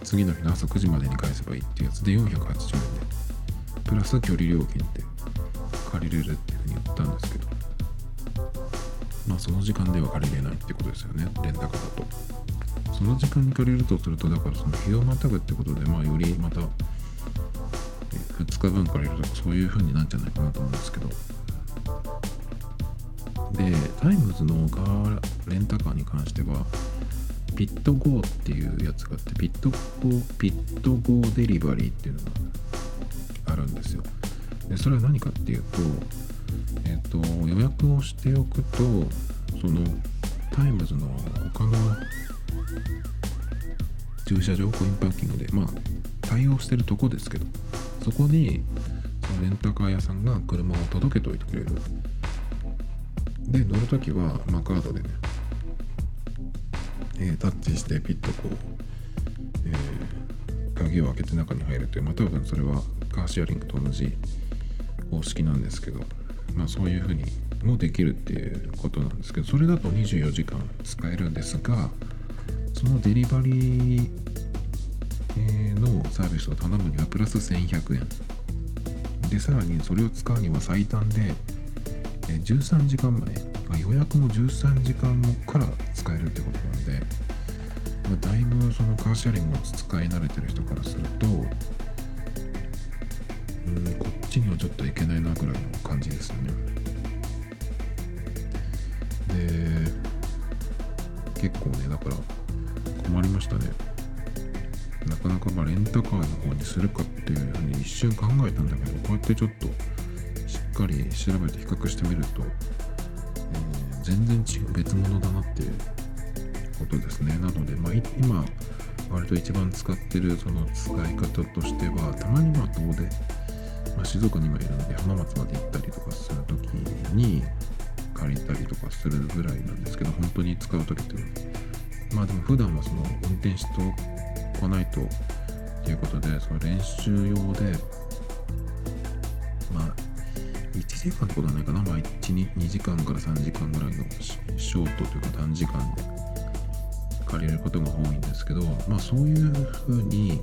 次の日の朝9時までに返せばいいっていうやつで480円でプラス距離料金って借りれるっていうふうに言ったんですけどまあその時間では借りれないってことですよね。レンタカーだと。その時間に借りるとするとだからその日をまたぐってことでまあよりまた2日分借りるとかそういう風になるんじゃないかなと思うんですけど。でタイムズのカーレンタカーに関してはピッとGoっていうやつがあってピッとGoピッとGoデリバリーっていうのがあるんですよ。でそれは何かっていうとえっ、と予約をしておくとそのタイムズの他の駐車場コインパーキングでまあ対応してるとこですけどそこにそのレンタカー屋さんが車を届けておいてくれる。で乗るときは、まあ、カードでね、えー、タッチしてピッとこう、えー、鍵を開けて中に入るというまあ多分それはカーシェアリングと同じ方式なんですけどまあそういうふうにもできるっていうことなんですけどそれだと24時間使えるんですがそのデリバリーのサービスを頼むにはプラス1100円。でさらにそれを使うには最短で13時間前予約も13時間後から使えるってことなんで、まあ、だいぶそのカーシェアリングを使い慣れてる人からするとうんこっちにはちょっといけないなぐらいの感じですよね。で結構ねだから困りましたねなかなかまレンタカーの方にするかっていうふうに一瞬考えたんだけどこうやってちょっとしっかり調べて比較してみると、えー、全然違う別物だなっていうことですね。なので、まあ、今、割と一番使ってるその使い方としては、たまにまあ遠出、まあ、静岡に今いるので浜松まで行ったりとかするときに借りたりとかするぐらいなんですけど、本当に使うときっていうのは。まあでも普段はその運転しておかないとということで、その練習用で、まあ1時間ってことはないかな、まあ、1、2, 時間から3時間ぐらいのショートというか短時間で借りることが多いんですけど、まあそういう風に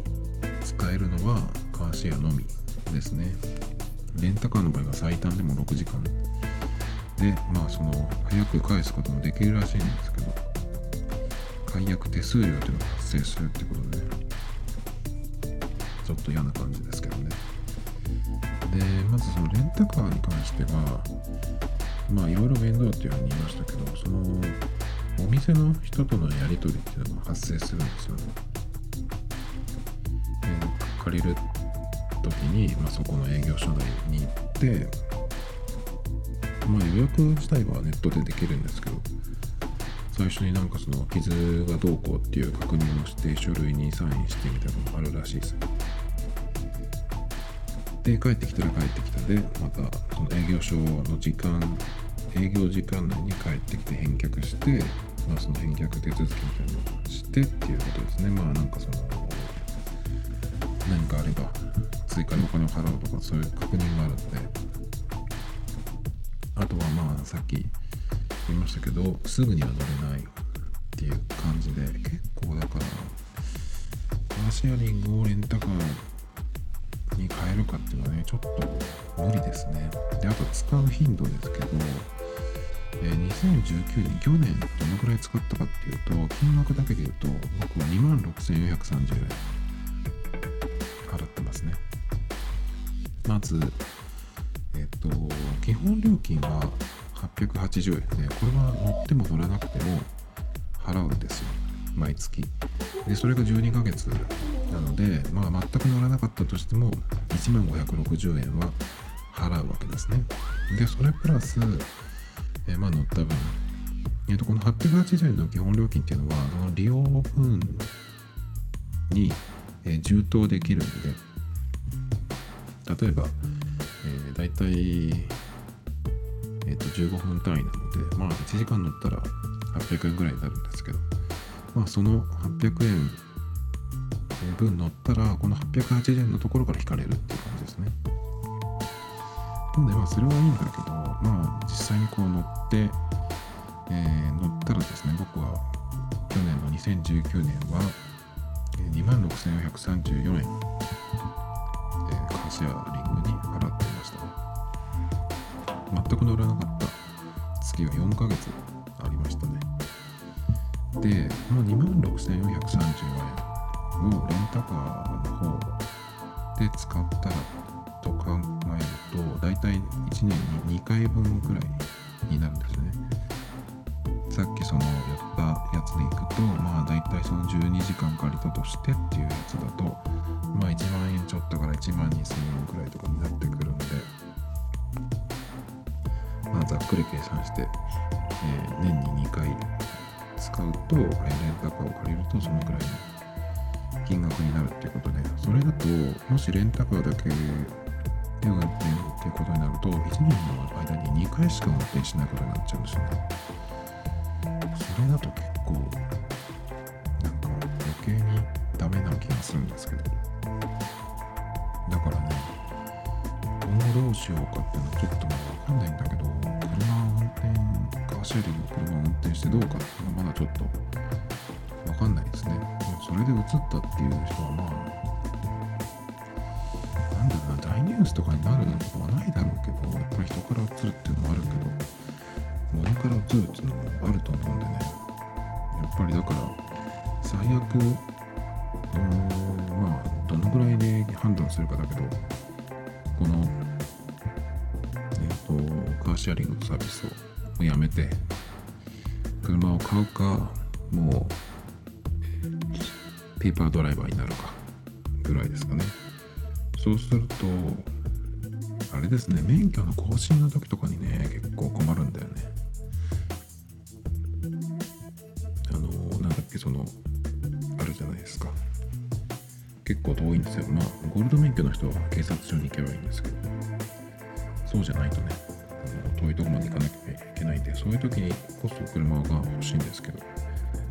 使えるのはカーシェアのみですね。レンタカーの場合は最短でも6時間。で、まあその早く返すこともできるらしいんですけど、解約手数料というのが発生するってことで、ちょっと嫌な感じですけどね。でまずそのレンタカーに関してはまあいろいろ面倒っていうふうに言いましたけどそのお店の人とのやり取りっていうのが発生するんですよね。え借りる時に、まあ、そこの営業所内に行って、まあ、予約自体はネットでできるんですけど最初になんかその傷がどうこうっていう確認をして書類にサインしてみたいなのがあるらしいです。で帰ってきたら帰ってきたでまたその営業所の時間営業時間内に帰ってきて返却して、まあ、その返却手続きみたいなのをしてっていうことですねまあなんかその何かあれば追加のお金を払うとかそういう確認があるんであとはまあさっき言いましたけどすぐには乗れないっていう感じで結構だからカーシェアリングをレンタカーに変えるかっていうのはねちょっと無理ですね。であと使う頻度ですけど、えー、2019年去年どのくらい使ったかっていうと金額だけで言うと僕は2万6430円払ってますね。まずえっ、と基本料金は880円。でねこれは乗っても乗らなくても払うんですよ。毎月。でそれが12ヶ月なので、まあ、全く乗らなかったとしても1万560円は払うわけですね。で、それプラス、えー、まあ乗った分、えー、とこの880円の基本料金っていうのは、の利用分に、えー、充当できるんで、例えば、えー、大体、えー、と15分単位なので、まあ1時間乗ったら800円ぐらいになるんですけど、まあその800円分乗ったらこの880円のところから引かれるっていう感じですね。なのでまあそれはいいんだけどまあ実際にこう乗って、えー、乗ったらですね僕は去年の2019年は26,434円、えー、カシア全く乗らなかった月は4ヶ月ありましたね。でこの2万6434円をレンタカーの方で使ったらと考えると大体1年に2回分くらいになるんですね。さっきそのやったやつでいくとまあ大体その12時間借りたとしてっていうやつだとまあ1万円ちょっとから1万2000円くらいとかになってくるざっくり計算して、えー、年に2回使うとレンタカーを借りるとそのくらいの金額になるっていうことでそれだともしレンタカーだけで運転っていうことになると1年の間に2回しか運転しないことになっちゃうんですよね。それだと結構なんか余計にダメな気がするんですけど。だからね今後どうしようかっていうのはちょっとまだ分かんないんだけど転カーシェアリングの車を運転してどうかっていうのはまだちょっと分かんないですね。でもそれで移ったっていう人はまあなんだろうな大ニュースとかになることはないだろうけどやっぱり人から移るっていうのもあるけど物から移るっていうのもあると思うんでね。やっぱりだから最悪うんまあどのぐらいで判断するかだけどこのえっ、ー、とカーシェアリングのサービスをやめて。車を買うかもうペーパードライバーになるかぐらいですかね。そうするとあれですね免許の更新の時とかにね結構困るんだよね。あのなんだっけそのあるじゃないですか。結構遠いんですよ。まあゴールド免許の人は警察署に行けばいいんですけど。そうじゃないとね。遠いとこまで行かなきゃいけないんでそういう時にこそ車が欲しいんですけど。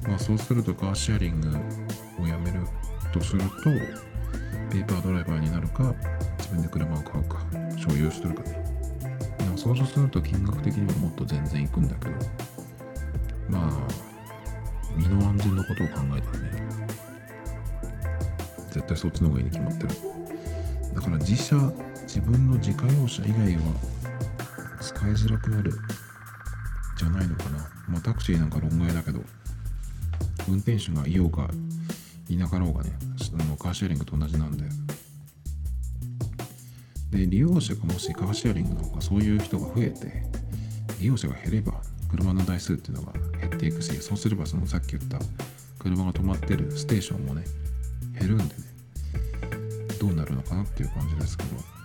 まあそうするとカーシェアリングをやめるとするとペーパードライバーになるか自分で車を買うか所有するかねそうすると金額的にはもっと全然いくんだけど。まあ身の安全のことを考えたらね絶対そっちの方がいいに決まってる。だから自社自分の自家用車以外は使いづらくなる。じゃないのかな。まあタクシーなんか論外だけど。運転手がいようかいなかろうがねあのカーシェアリングと同じなんで。で利用者がもしカーシェアリングの方がそういう人が増えて利用者が減れば車の台数っていうのが減っていくしそうすればそのさっき言った車が止まってるステーションもね減るんでね。どうなるのかなっていう感じですけど。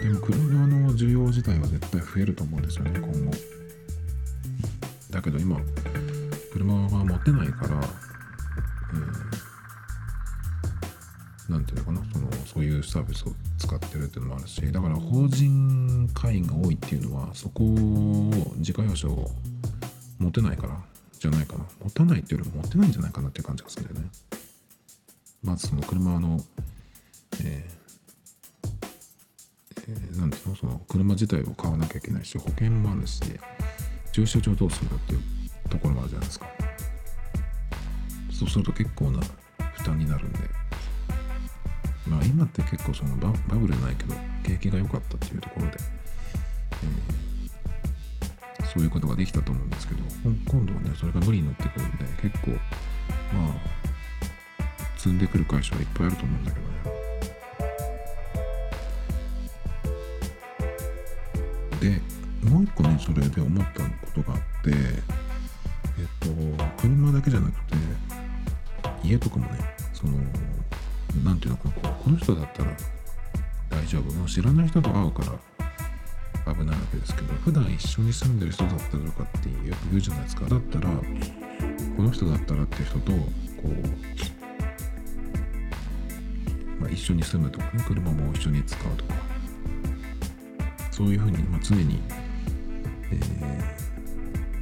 でも車の需要自体は絶対増えると思うんですよね今後。だけど今車が持てないから何ていうのかなそのそういうサービスを使ってるっていうのもあるしだから法人会員が多いっていうのはそこを自家用車を持てないからじゃないかな。持たないっていうよりも持てないんじゃないかなっていう感じがするんだよね。まずその車のえー、ー、なんていうのその車自体を買わなきゃいけないし保険もあるし駐車場どうするんだっていうところもあるじゃないですか。そうすると結構な負担になるんで。まあ今って結構そのバブルないけど景気が良かったっていうところで、えー、そういうことができたと思うんですけど今度はねそれが無理になってくるんで結構まあ積んでくる会社はいっぱいあると思うんだけどね。でもう一個ねそれで思ったことがあってえっと車だけじゃなくて家とかもねその何ていうのかなこの人だったら大丈夫。もう知らない人と会うから危ないわけですけど普段一緒に住んでる人だったらとかってよく言うじゃないですか。だったらこの人だったらっていう人とこう、まあ、一緒に住むとかね車も一緒に使うとか。そういうふうに、ま、常に、え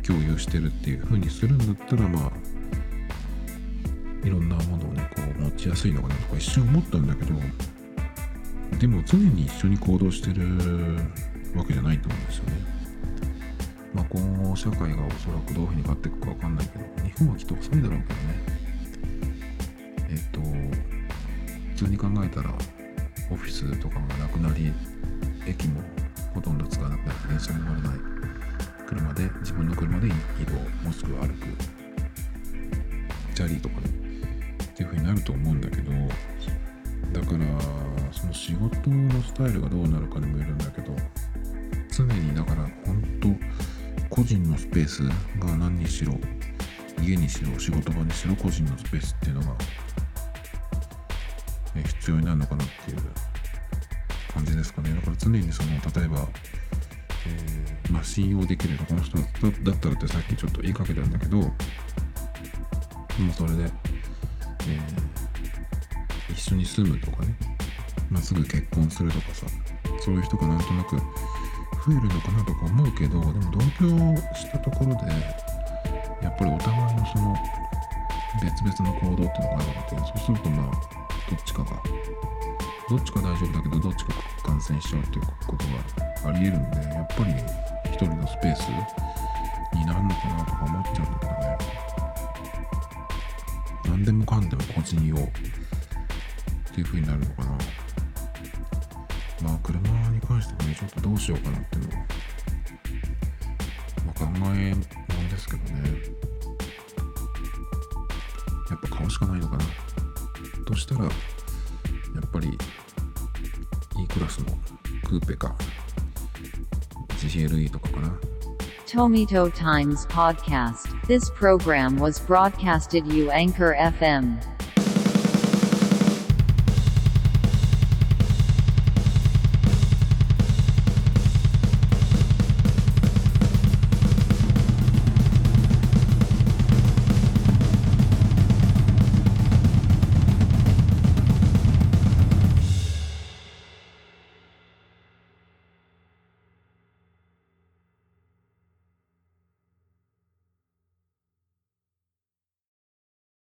ー、共有してるっていうふうにするんだったらまあいろんなものをねこう持ちやすいのかなとか一瞬思ったんだけどでも常に一緒に行動してるわけじゃないと思うんですよね。まあ今後社会がおそらくどういうふうに変わっていくかわかんないけど日本はきっと遅いだろうけどね。えっと普通に考えたらオフィスとかがなくなり駅もほとんど使わなくなって電車に乗らない。車で自分の車で移動もしくは歩く。チャリとかね。っていう風になると思うんだけどだからその仕事のスタイルがどうなるかにもよるんだけど常にだから本当個人のスペースが何にしろ家にしろ仕事場にしろ個人のスペースっていうのが、必要になるのかなっていう。感じですかね。だから常にその例えば、えーまあ、信用できるこの人だったらってさっきちょっと言いかけたんだけどもうそれで、えー一緒に住むとかね、まあ、すぐ結婚するとかさそういう人がなんとなく増えるのかなとか思うけどでも同居したところでやっぱりお互いのその別々の行動っていうのがあるのでそうするとまあどっちかがどっちか大丈夫だけどどっちか感染しちゃうっていうことがありえるんでやっぱり一人のスペースになるのかなとか思っちゃうんだけどね何でもかんでも個人用っていう風になるのかな。まあ車に関してもねちょっとどうしようかなっていうのは、まあ、考えもんですけどねやっぱ買うしかないのかな。としたらっぱり E クラスのクーペか GLE とかかな Tomito Times Podcast. This program was broadcasted you Anchor FM.